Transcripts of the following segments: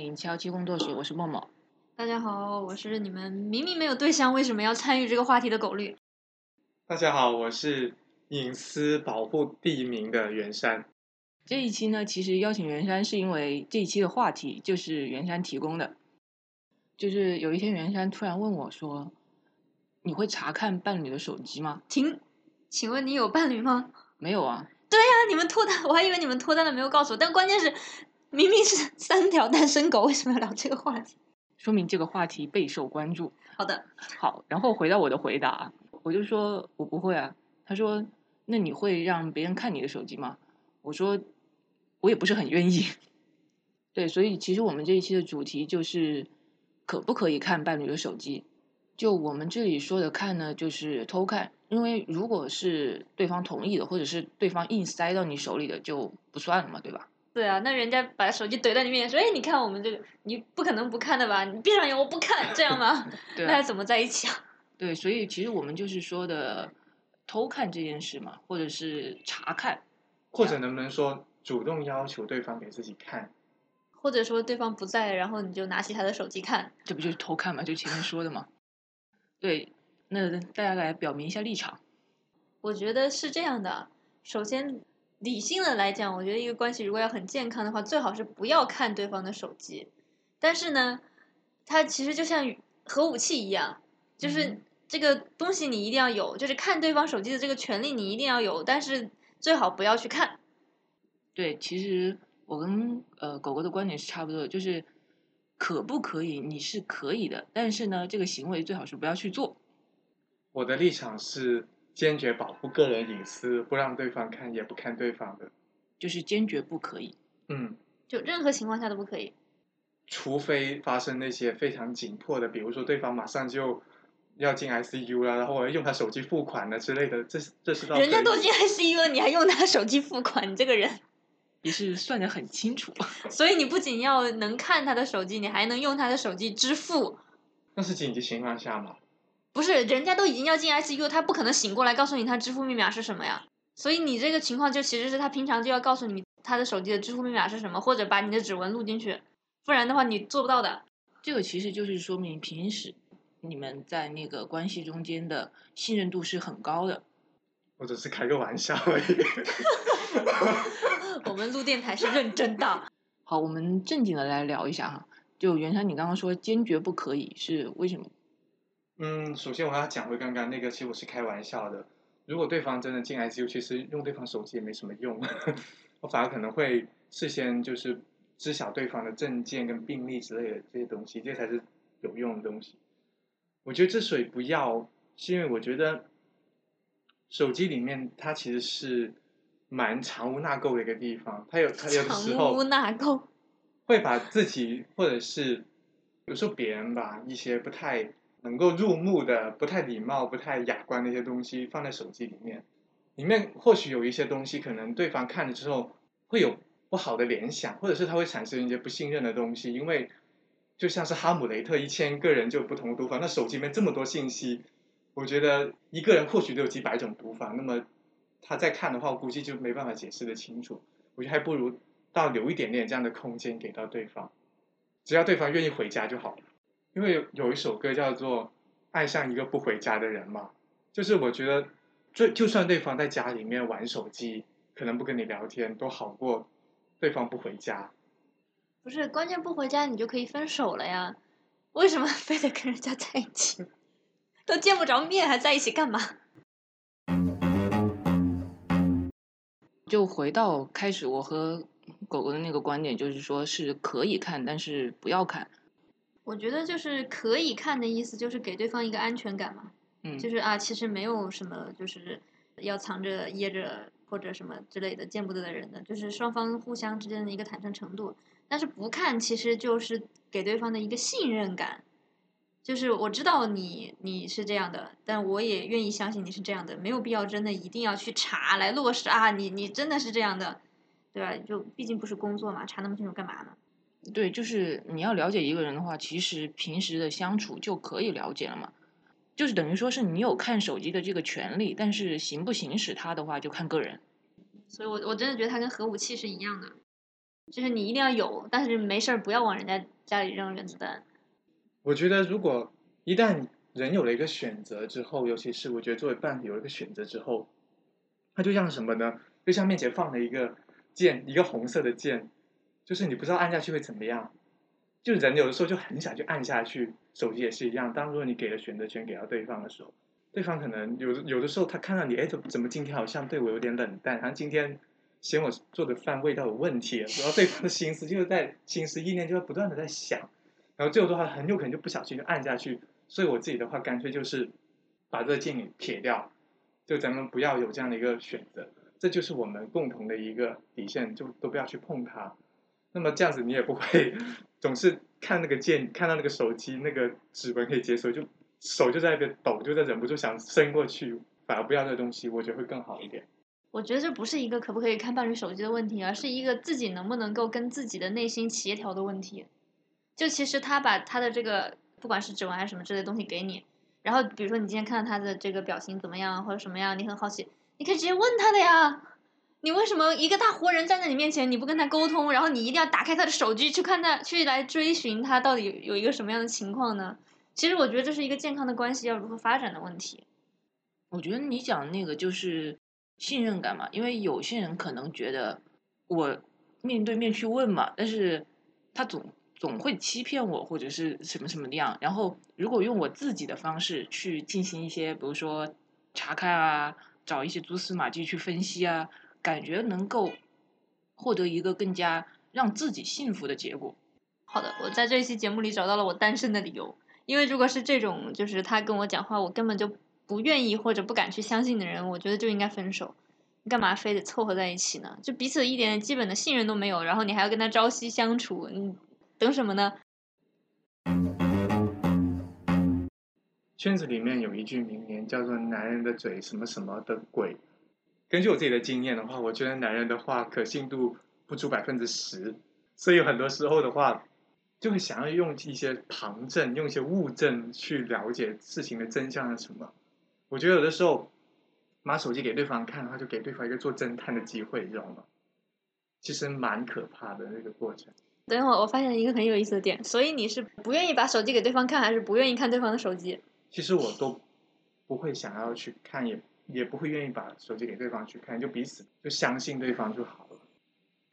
大家好，欢迎大家光临七幺七工作室，我是默默。大家好，我是你们明明没有对象，为什么要参与这个话题的狗绿？大家好，我是隐私保护第一名的袁山。这一期呢，其实邀请袁山是因为这一期的话题就是袁山提供的。就是有一天，袁山突然问我说：“你会查看伴侣的手机吗停，请问你有伴侣吗？”没有啊。对呀、你们脱单，我还以为你们脱单了没有告诉我，但关键是明明是三条单身狗，为什么要聊这个话题？说明这个话题备受关注。好的，好，然后回到我的回答，我就说我不会啊。他说：“那你会让别人看你的手机吗？”我说：“我也不是很愿意。”对，所以其实我们这一期的主题就是可不可以看伴侣的手机。就我们这里说的看呢，就是偷看，因为如果是对方同意的，或者是对方硬塞到你手里的，就不算了嘛，对吧？对啊，那人家把手机怼在你面前说：“哎，你看我们这个，你不可能不看的吧？你闭上眼，我不看，这样吗？对啊那还，怎么在一起啊？对，所以其实我们就是说的偷看这件事嘛，或者是查看。或者能不能说主动要求对方给自己看？或者说对方不在，然后你就拿起他的手机看？这不就是偷看嘛？就前面说的嘛。对，那大家来表明一下立场。我觉得是这样的，首先理性的来讲，我觉得一个关系如果要很健康的话，最好是不要看对方的手机。但是呢，它其实就像核武器一样，就是嗯这个东西你一定要有，就是看对方手机的这个权利你一定要有，但是最好不要去看。对，其实我跟呃狗狗的观点是差不多的，就是可不可以，你是可以的，但是呢，这个行为最好是不要去做。我的立场是坚决保护个人隐私，不让对方看，也不看对方的。就是坚决不可以。嗯，就任何情况下都不可以。除非发生那些非常紧迫的，比如说对方马上就要进 ICU 了，然后我要用他手机付款了之类的，这这是到人家都进 ICU 了，你还用他手机付款，你这个人。也是算得很清楚，所以你不仅要能看他的手机，你还能用他的手机支付。那是紧急情况下嘛？不是，人家都已经要进 ICU，他不可能醒过来告诉你他支付密码是什么呀。所以你这个情况就其实是他平常就要告诉你他的手机的支付密码是什么，或者把你的指纹录进去，不然的话你做不到的。这个其实就是说明平时你们在那个关系中间的信任度是很高的。我只是开个玩笑而已。我们录电台是认真的。好，我们正经的来聊一下哈。就袁山，你刚刚说坚决不可以，是为什么？嗯，首先我要讲回刚刚那个，其实我是开玩笑的。如果对方真的进 ICU，其实用对方手机也没什么用，我反而可能会事先就是知晓对方的证件跟病历之类的这些东西，这才是有用的东西。我觉得之所以不要，是因为我觉得手机里面它其实是蛮藏污纳垢的一个地方，它有它有的时候藏污纳垢。会把自己或者是有时候别人吧一些不太能够入目的、不太礼貌、不太雅观的一些东西放在手机里面，里面或许有一些东西可能对方看了之后会有不好的联想，或者是他会产生一些不信任的东西，因为就像是哈姆雷特一千个人就有不同的读法，那手机里面这么多信息，我觉得一个人或许都有几百种读法，那么他再看的话，我估计就没办法解释的清楚。我觉得还不如倒留一点点这样的空间给到对方，只要对方愿意回家就好了。因为有有一首歌叫做《爱上一个不回家的人》嘛，就是我觉得，就就算对方在家里面玩手机，可能不跟你聊天，都好过对方不回家。不是，关键不回家你就可以分手了呀？为什么 非得跟人家在一起？都见不着面还在一起干嘛？就回到开始我和狗狗的那个观点，就是说是可以看，但是不要看。我觉得就是可以看的意思，就是给对方一个安全感嘛，嗯，就是啊，其实没有什么就是要藏着掖着或者什么之类的见不得的人的，就是双方互相之间的一个坦诚程度。但是不看其实就是给对方的一个信任感，就是我知道你你是这样的，但我也愿意相信你是这样的，没有必要真的一定要去查来落实啊，你你真的是这样的，对吧？就毕竟不是工作嘛，查那么清楚干嘛呢？对，就是你要了解一个人的话，其实平时的相处就可以了解了嘛。就是等于说是你有看手机的这个权利，但是行不行使它的话就看个人。所以我我真的觉得它跟核武器是一样的。就是你一定要有，但是没事儿不要往人家家里扔原子弹。我觉得，如果一旦人有了一个选择之后，尤其是我觉得作为伴侣有了一个选择之后，它就像什么呢？就像面前放了一个键，一个红色的键，就是你不知道按下去会怎么样。就人有的时候就很想去按下去，手机也是一样。当如果你给了选择权给到对方的时候，对方可能有有的时候他看到你，哎，怎怎么今天好像对我有点冷淡，好像今天嫌我做的饭味道有问题，然后对方的心思就是在心思意念就会不断的在想，然后最后的话很有可能就不小心就按下去。所以我自己的话，干脆就是把这个键给撇掉，就咱们不要有这样的一个选择，这就是我们共同的一个底线，就都不要去碰它。那么这样子你也不会总是看那个键，看到那个手机那个指纹可以解锁，就手就在那边抖，就在忍不住想伸过去，反而不要那东西，我觉得会更好一点。我觉得这不是一个可不可以看伴侣手机的问题，而是一个自己能不能够跟自己的内心协调的问题。就其实他把他的这个。不管是指纹还是什么之类东西给你，然后比如说你今天看到他的这个表情怎么样或者什么样，你很好奇，你可以直接问他的呀。你为什么一个大活人站在你面前，你不跟他沟通，然后你一定要打开他的手机去看他，去来追寻他到底有有一个什么样的情况呢？其实我觉得这是一个健康的关系要如何发展的问题。我觉得你讲那个就是信任感嘛，因为有些人可能觉得我面对面去问嘛，但是他总。总会欺骗我或者是什么什么的样，然后如果用我自己的方式去进行一些，比如说查看啊，找一些蛛丝马迹去分析啊，感觉能够获得一个更加让自己幸福的结果。好的，我在这一期节目里找到了我单身的理由，因为如果是这种就是他跟我讲话，我根本就不愿意或者不敢去相信的人，我觉得就应该分手。你干嘛非得凑合在一起呢？就彼此一点基本的信任都没有，然后你还要跟他朝夕相处，你。等什么呢？圈子里面有一句名言，叫做“男人的嘴什么什么的鬼”。根据我自己的经验的话，我觉得男人的话可信度不足百分之十，所以很多时候的话，就会想要用一些旁证、用一些物证去了解事情的真相是什么。我觉得有的时候，拿手机给对方看的话，就给对方一个做侦探的机会，你知道吗？其实蛮可怕的那个过程。等一会儿，我发现了一个很有意思的点，所以你是不愿意把手机给对方看，还是不愿意看对方的手机？其实我都不会想要去看，也也不会愿意把手机给对方去看，就彼此就相信对方就好了。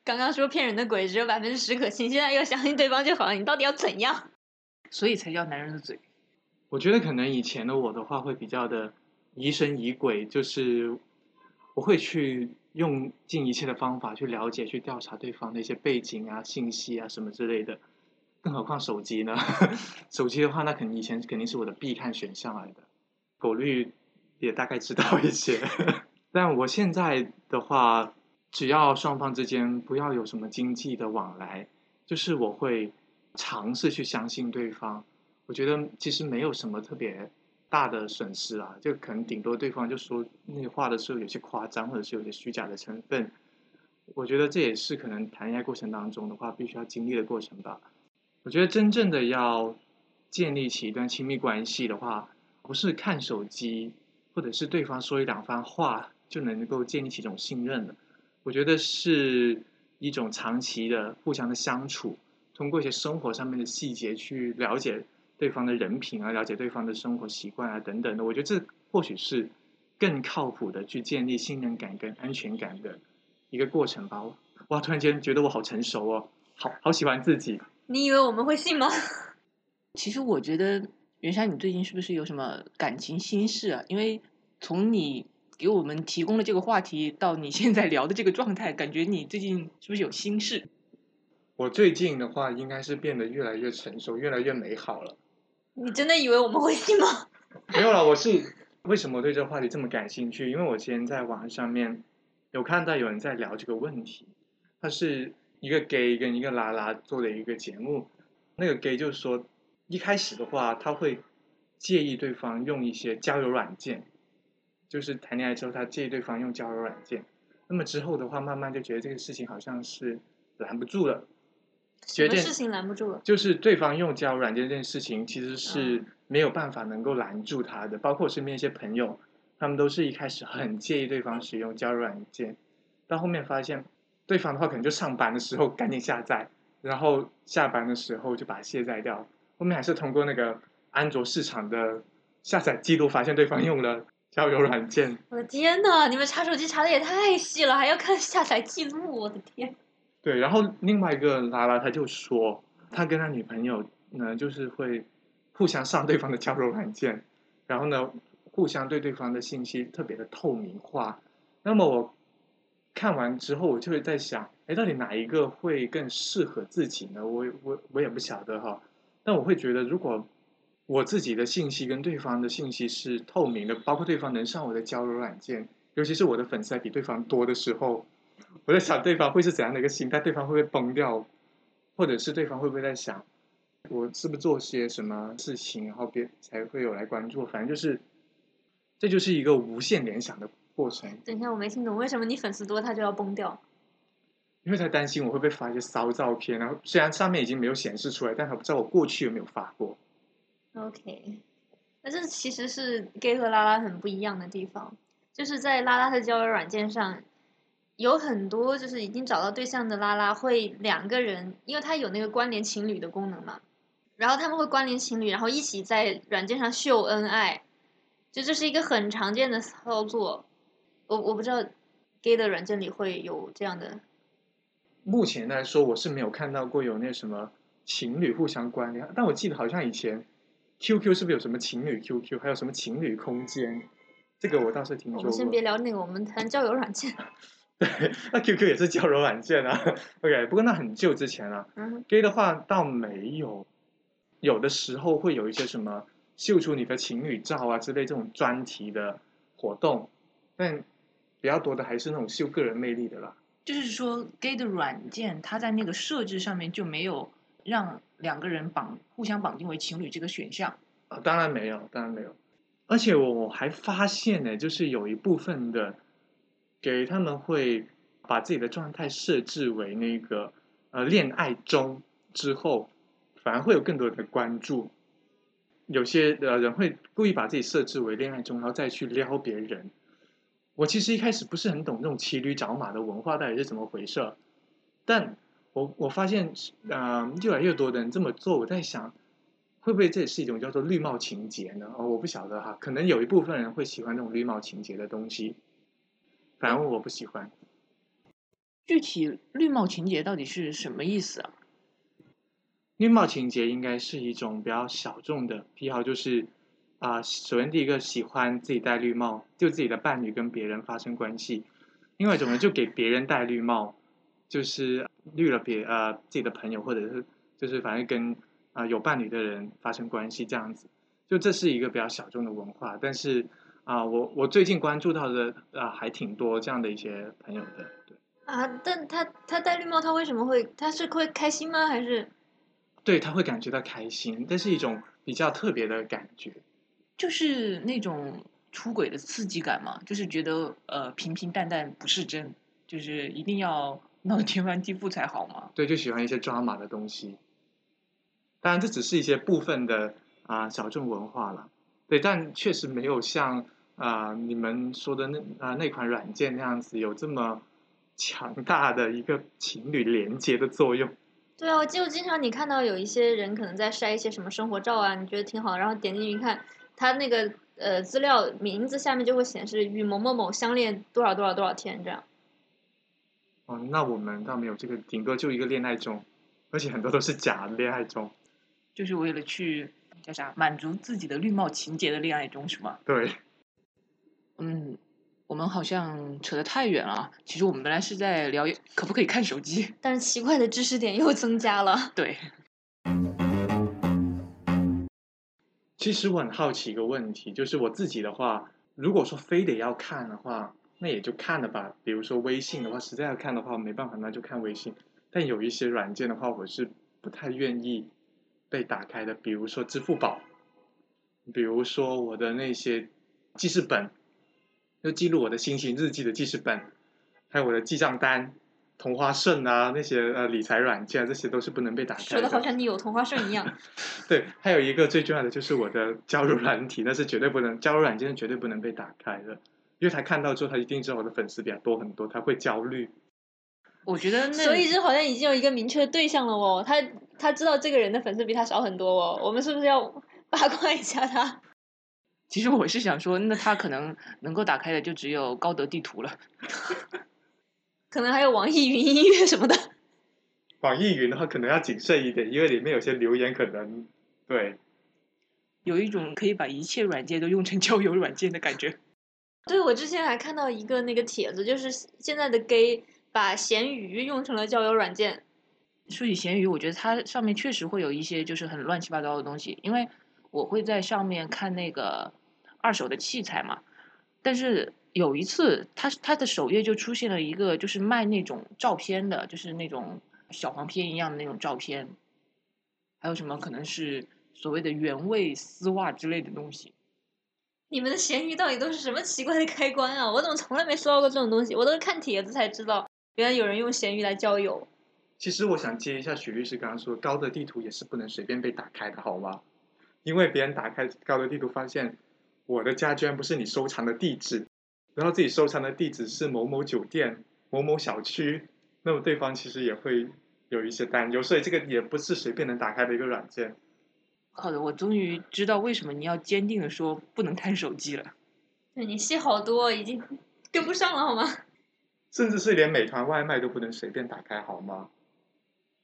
刚刚说骗人的鬼只有百分之十可信，现在又相信对方就好了，你到底要怎样？所以才叫男人的嘴。我觉得可能以前的我的话会比较的疑神疑鬼，就是我会去。用尽一切的方法去了解、去调查对方的一些背景啊、信息啊什么之类的，更何况手机呢？手机的话，那肯定以前肯定是我的必看选项来的。狗绿也大概知道一些，但我现在的话，只要双方之间不要有什么经济的往来，就是我会尝试去相信对方。我觉得其实没有什么特别。大的损失啊，就可能顶多对方就说那话的时候有些夸张，或者是有些虚假的成分。我觉得这也是可能谈恋爱过程当中的话，必须要经历的过程吧。我觉得真正的要建立起一段亲密关系的话，不是看手机或者是对方说一两番话就能够建立起一种信任的。我觉得是一种长期的互相的相处，通过一些生活上面的细节去了解。对方的人品啊，了解对方的生活习惯啊，等等的，我觉得这或许是更靠谱的去建立信任感跟安全感的一个过程吧。哇，突然间觉得我好成熟哦，好好喜欢自己。你以为我们会信吗？其实我觉得袁山，你最近是不是有什么感情心事啊？因为从你给我们提供的这个话题到你现在聊的这个状态，感觉你最近是不是有心事？我最近的话，应该是变得越来越成熟，越来越美好了。你真的以为我们会信吗？没有了，我是为什么对这个话题这么感兴趣？因为我今天在网上面有看到有人在聊这个问题，他是一个 gay 跟一个拉拉做的一个节目，那个 gay 就是说一开始的话他会介意对方用一些交友软件，就是谈恋爱之后他介意对方用交友软件，那么之后的话慢慢就觉得这个事情好像是拦不住了。觉得事情拦不住了？就是对方用交友软件这件事情，其实是没有办法能够拦住他的。包括我身边一些朋友，他们都是一开始很介意对方使用交友软件，到后面发现对方的话可能就上班的时候赶紧下载，然后下班的时候就把它卸载掉。后面还是通过那个安卓市场的下载记录，发现对方用了交友软件。我的天呐，你们查手机查的也太细了，还要看下载记录，我的天！对，然后另外一个拉拉他就说，他跟他女朋友呢，就是会互相上对方的交友软件，然后呢，互相对对方的信息特别的透明化。那么我看完之后，我就会在想，哎，到底哪一个会更适合自己呢？我我我也不晓得哈。但我会觉得，如果我自己的信息跟对方的信息是透明的，包括对方能上我的交友软件，尤其是我的粉丝还比对方多的时候，我在想对方会是怎样的一个心态？对方会不会崩掉？或者是对方会不会在想，我是不是做些什么事情，然后别才会有来关注？反正就是，这就是一个无限联想的。过程。等一下，我没听懂，为什么你粉丝多他就要崩掉？因为他担心我会不会发一些骚照片，然后虽然上面已经没有显示出来，但他不知道我过去有没有发过。OK，那这其实是 gay 和拉拉很不一样的地方，就是在拉拉的交友软件上，有很多就是已经找到对象的拉拉会两个人，因为他有那个关联情侣的功能嘛，然后他们会关联情侣，然后一起在软件上秀恩爱，就这是一个很常见的操作。我我不知道，gay 的软件里会有这样的。目前来说，我是没有看到过有那什么情侣互相关联，但我记得好像以前 QQ 是不是有什么情侣 QQ，还有什么情侣空间？这个我倒是听说过。我们先别聊那个，我们谈交友软件。对，那 QQ 也是交友软件啊。OK，不过那很旧之前了。嗯。gay 的话倒没有，有的时候会有一些什么秀出你的情侣照啊之类这种专题的活动，但。比较多的还是那种秀个人魅力的啦。就是说，gay 的软件，它在那个设置上面就没有让两个人绑互相绑定为情侣这个选项。啊，当然没有，当然没有。而且我还发现呢，就是有一部分的给他们会把自己的状态设置为那个呃恋爱中之后，反而会有更多的关注。有些呃人会故意把自己设置为恋爱中，然后再去撩别人。我其实一开始不是很懂这种骑驴找马的文化到底是怎么回事，但我我发现，嗯，越来越多的人这么做，我在想，会不会这也是一种叫做绿帽情节呢？哦，我不晓得哈，可能有一部分人会喜欢这种绿帽情节的东西，反正我不喜欢。具体绿帽情节到底是什么意思啊？绿帽情节应该是一种比较小众的癖好，就是。啊，首先第一个喜欢自己戴绿帽，就自己的伴侣跟别人发生关系；，另外一种呢，就给别人戴绿帽，就是绿了别呃自己的朋友或者是就是反正跟啊有伴侣的人发生关系这样子。就这是一个比较小众的文化，但是啊，我我最近关注到的啊还挺多这样的一些朋友的。对啊，但他他戴绿帽，他为什么会他是会开心吗？还是？对他会感觉到开心，这是一种比较特别的感觉。就是那种出轨的刺激感嘛，就是觉得呃平平淡淡不是真，就是一定要 闹天翻地覆才好嘛。对，就喜欢一些抓马的东西。当然，这只是一些部分的啊小众文化了。对，但确实没有像啊你们说的那啊那款软件那样子有这么强大的一个情侣连接的作用。对啊，就经常你看到有一些人可能在晒一些什么生活照啊，你觉得挺好，然后点进去一看。他那个呃资料名字下面就会显示与某某某相恋多少多少多少天这样。哦，那我们倒没有这个，顶多就一个恋爱中，而且很多都是假的恋爱中，就是为了去叫啥满足自己的绿帽情节的恋爱中是吗？对。嗯，我们好像扯得太远了。其实我们本来是在聊可不可以看手机，但是奇怪的知识点又增加了。对。其实我很好奇一个问题，就是我自己的话，如果说非得要看的话，那也就看了吧。比如说微信的话，实在要看的话，没办法，那就看微信。但有一些软件的话，我是不太愿意被打开的。比如说支付宝，比如说我的那些记事本，就记录我的心情日记的记事本，还有我的记账单。同花顺啊，那些呃理财软件，这些都是不能被打开的。说的好像你有同花顺一样。对，还有一个最重要的就是我的交友软体，那是绝对不能交友软件是绝对不能被打开的，因为他看到之后，他一定知道我的粉丝比较多很多，他会焦虑。我觉得那所以这好像已经有一个明确的对象了哦，他他知道这个人的粉丝比他少很多哦，我们是不是要八卦一下他？其实我是想说，那他可能能够打开的就只有高德地图了。可能还有网易云音乐什么的。网易云的话可能要谨慎一点，因为里面有些留言可能对有一种可以把一切软件都用成交友软件的感觉。对，我之前还看到一个那个帖子，就是现在的 gay 把闲鱼用成了交友软件。说起闲鱼，我觉得它上面确实会有一些就是很乱七八糟的东西，因为我会在上面看那个二手的器材嘛。但是有一次，他他的首页就出现了一个就是卖那种照片的，就是那种小黄片一样的那种照片，还有什么可能是所谓的原味丝袜之类的东西。你们的闲鱼到底都是什么奇怪的开关啊？我怎么从来没收到过这种东西？我都是看帖子才知道，原来有人用闲鱼来交友。其实我想接一下许律师刚刚说，高德地图也是不能随便被打开的，好吗？因为别人打开高德地图，发现我的家居然不是你收藏的地址，然后自己收藏的地址是某某酒店、某某小区，那么对方其实也会有一些担忧，所以这个也不是随便能打开的一个软件。好的，我终于知道为什么你要坚定的说不能看手机了。对你戏好多，已经跟不上了好吗？甚至是连美团外卖都不能随便打开，好吗？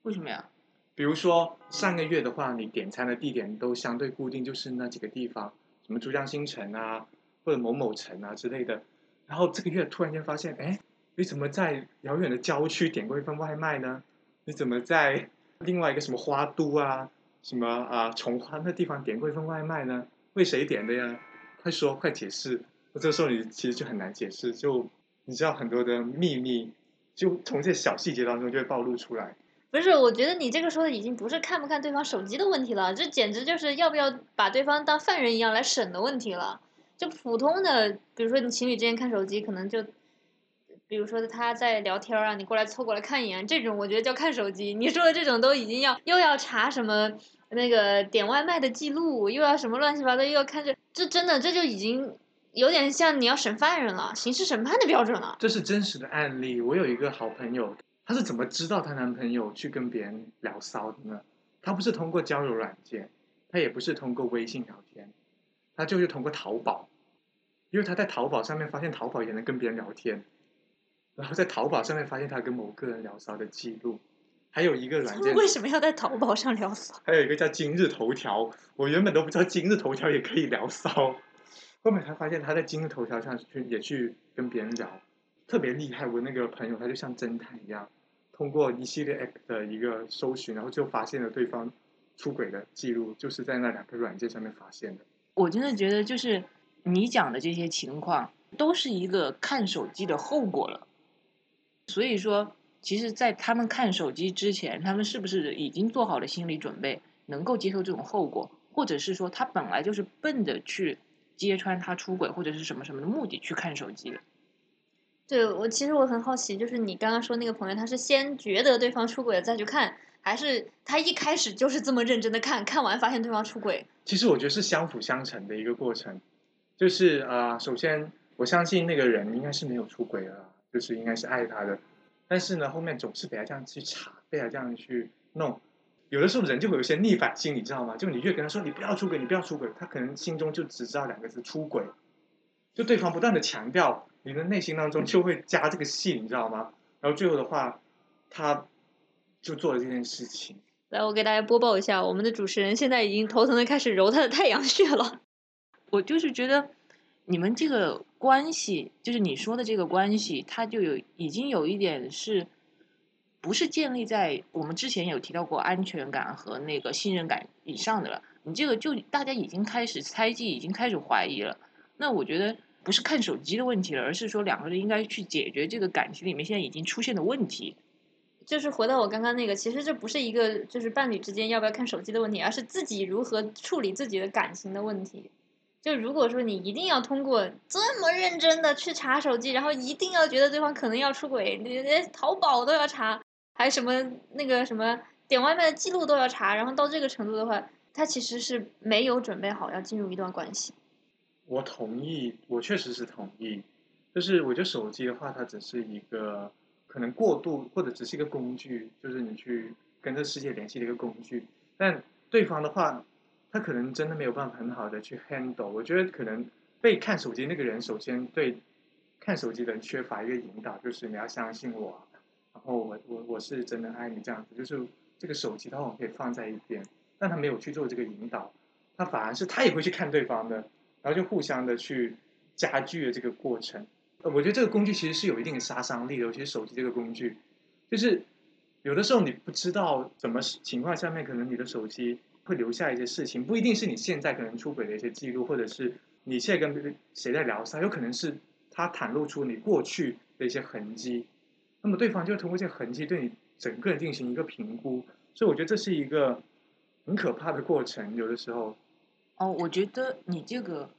为什么呀？比如说上个月的话，你点餐的地点都相对固定，就是那几个地方，什么珠江新城啊，或者某某城啊之类的。然后这个月突然间发现，哎，你怎么在遥远的郊区点过一份外卖呢？你怎么在另外一个什么花都啊，什么啊崇欢那地方点过一份外卖呢？为谁点的呀？快说，快解释！那这个时候你其实就很难解释，就你知道很多的秘密，就从这些小细节当中就会暴露出来。不是，我觉得你这个说的已经不是看不看对方手机的问题了，这简直就是要不要把对方当犯人一样来审的问题了。就普通的，比如说你情侣之间看手机，可能就，比如说他在聊天啊，你过来凑过来看一眼，这种我觉得叫看手机。你说的这种都已经要又要查什么那个点外卖的记录，又要什么乱七八糟，又要看这，这真的这就已经有点像你要审犯人了，刑事审判的标准了。这是真实的案例。我有一个好朋友，她是怎么知道她男朋友去跟别人聊骚的呢？她不是通过交友软件，她也不是通过微信聊天，她就是通过淘宝，因为他在淘宝上面发现淘宝也能跟别人聊天，然后在淘宝上面发现他跟某个人聊骚的记录，还有一个软件，为什么要在淘宝上聊骚？还有一个叫今日头条，我原本都不知道今日头条也可以聊骚，后面才发现他在今日头条上去也去跟别人聊，特别厉害。我那个朋友他就像侦探一样，通过一系列 app 的一个搜寻，然后就发现了对方出轨的记录，就是在那两个软件上面发现的。我真的觉得就是你讲的这些情况，都是一个看手机的后果了。所以说，其实，在他们看手机之前，他们是不是已经做好了心理准备，能够接受这种后果，或者是说他本来就是奔着去揭穿他出轨或者是什么什么的目的去看手机的？对我其实我很好奇，就是你刚刚说那个朋友，他是先觉得对方出轨了再去看，还是他一开始就是这么认真的看，看完发现对方出轨？其实我觉得是相辅相成的一个过程，就是啊、首先我相信那个人应该是没有出轨的，就是应该是爱他的，但是呢，后面总是被他这样去查，被他这样去弄，有的时候人就会有一些逆反心理，你知道吗？就你越跟他说你不要出轨，你不要出轨，他可能心中就只知道两个字出轨，就对方不断的强调，你的内心当中就会加这个戏，你知道吗？然后最后的话，他就做了这件事情。来，我给大家播报一下，我们的主持人现在已经头疼的开始揉他的太阳穴了。我就是觉得你们这个关系，就是你说的这个关系，它就有已经有一点是，不是建立在我们之前有提到过安全感和那个信任感以上的了。你这个就大家已经开始猜忌，已经开始怀疑了。那我觉得不是看手机的问题了，而是说两个人应该去解决这个感情里面现在已经出现的问题。就是回到我刚刚那个，其实这不是一个就是伴侣之间要不要看手机的问题，而是自己如何处理自己的感情的问题。就如果说你一定要通过这么认真的去查手机，然后一定要觉得对方可能要出轨，你连淘宝都要查，还什么那个什么点外卖的记录都要查，然后到这个程度的话，他其实是没有准备好要进入一段关系。我同意，我确实是同意。就是我觉得手机的话，它只是一个可能过度或者只是一个工具，就是你去跟这世界联系的一个工具。但对方的话，他可能真的没有办法很好的去 handle。我觉得可能被看手机那个人，首先对看手机的人缺乏一个引导，就是你要相信我，然后我我我是真的爱你这样子。就是这个手机的话，我可以放在一边，但他没有去做这个引导，他反而是他也会去看对方的，然后就互相的去加剧了这个过程。呃，我觉得这个工具其实是有一定的杀伤力的，尤其是手机这个工具，就是有的时候你不知道什么情况下面，可能你的手机会留下一些事情，不一定是你现在可能出轨的一些记录，或者是你现在跟谁在聊，它有可能是它袒露出你过去的一些痕迹，那么对方就通过这些痕迹对你整个人进行一个评估，所以我觉得这是一个很可怕的过程，有的时候。哦，我觉得你这个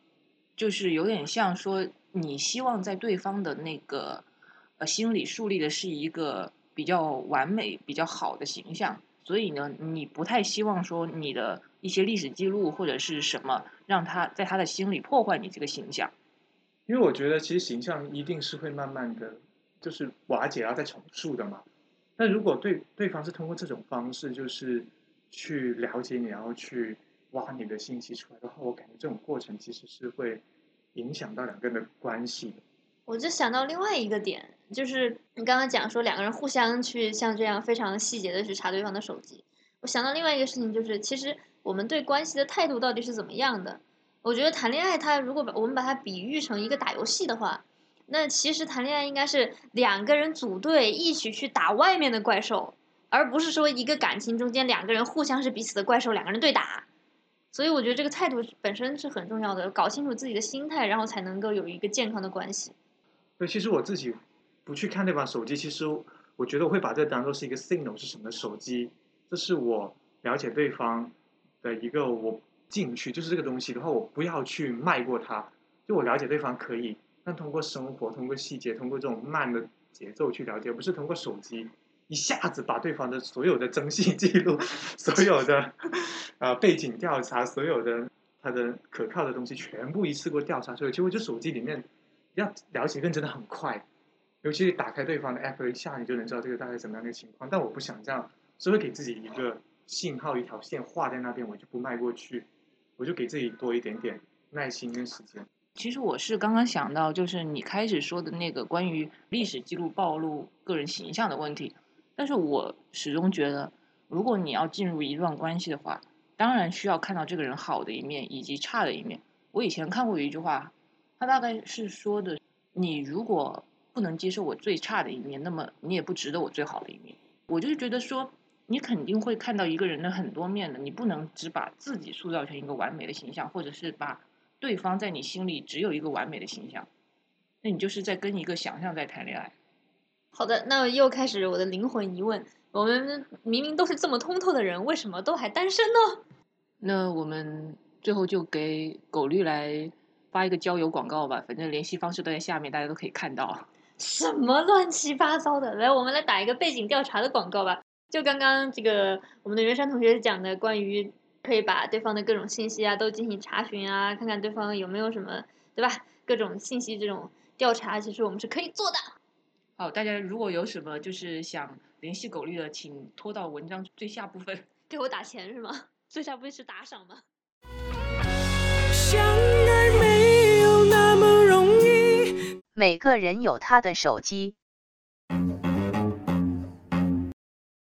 就是有点像说。你希望在对方的那个呃心里树立的是一个比较完美、比较好的形象，所以呢，你不太希望说你的一些历史记录或者是什么让他在他的心里破坏你这个形象。因为我觉得其实形象一定是会慢慢的就是瓦解，然后再重塑的嘛。那如果对对方是通过这种方式，就是去了解你，然后去挖你的信息出来的话，我感觉这种过程其实是会。影响到两个人的关系，我就想到另外一个点，就是你刚刚讲说两个人互相去像这样非常细节的去查对方的手机。我想到另外一个事情，就是其实我们对关系的态度到底是怎么样的？我觉得谈恋爱，它如果把我们把它比喻成一个打游戏的话，那其实谈恋爱应该是两个人组队一起去打外面的怪兽，而不是说一个感情中间两个人互相是彼此的怪兽，两个人对打。所以我觉得这个态度本身是很重要的，搞清楚自己的心态，然后才能够有一个健康的关系。对，其实我自己不去看那把手机，其实我觉得我会把这当做是一个 signal 是什么手机，这是我了解对方的一个我进去，就是这个东西的话，我不要去迈过它。就我了解对方可以，但通过生活，通过细节，通过这种慢的节奏去了解，不是通过手机。一下子把对方的所有的征信记录、所有的啊背景调查、所有的他的可靠的东西全部一次过调查出来，结果就手机里面要了解更真的很快，尤其是打开对方的 app 一下，你就能知道这个大概怎么样的情况。但我不想这样，所以会给自己一个信号，一条线画在那边，我就不迈过去，我就给自己多一点点耐心跟时间。其实我是刚刚想到，就是你开始说的那个关于历史记录暴露个人形象的问题。但是我始终觉得，如果你要进入一段关系的话，当然需要看到这个人好的一面以及差的一面。我以前看过一句话，他大概是说的：你如果不能接受我最差的一面，那么你也不值得我最好的一面。我就是觉得说，你肯定会看到一个人的很多面的，你不能只把自己塑造成一个完美的形象，或者是把对方在你心里只有一个完美的形象，那你就是在跟一个想象在谈恋爱。好的，那又开始我的灵魂疑问：我们明明都是这么通透的人，为什么都还单身呢？那我们最后就给狗绿来发一个交友广告吧，反正联系方式都在下面，大家都可以看到。什么乱七八糟的！来，我们来打一个背景调查的广告吧。就刚刚这个我们的袁山同学讲的，关于可以把对方的各种信息啊都进行查询啊，看看对方有没有什么，对吧？各种信息这种调查，其实我们是可以做的。好，大家如果有什么就是想联系狗绿的，请拖到文章最下部分给我打钱是吗？最下部分是打赏吗？每个人有他的手机。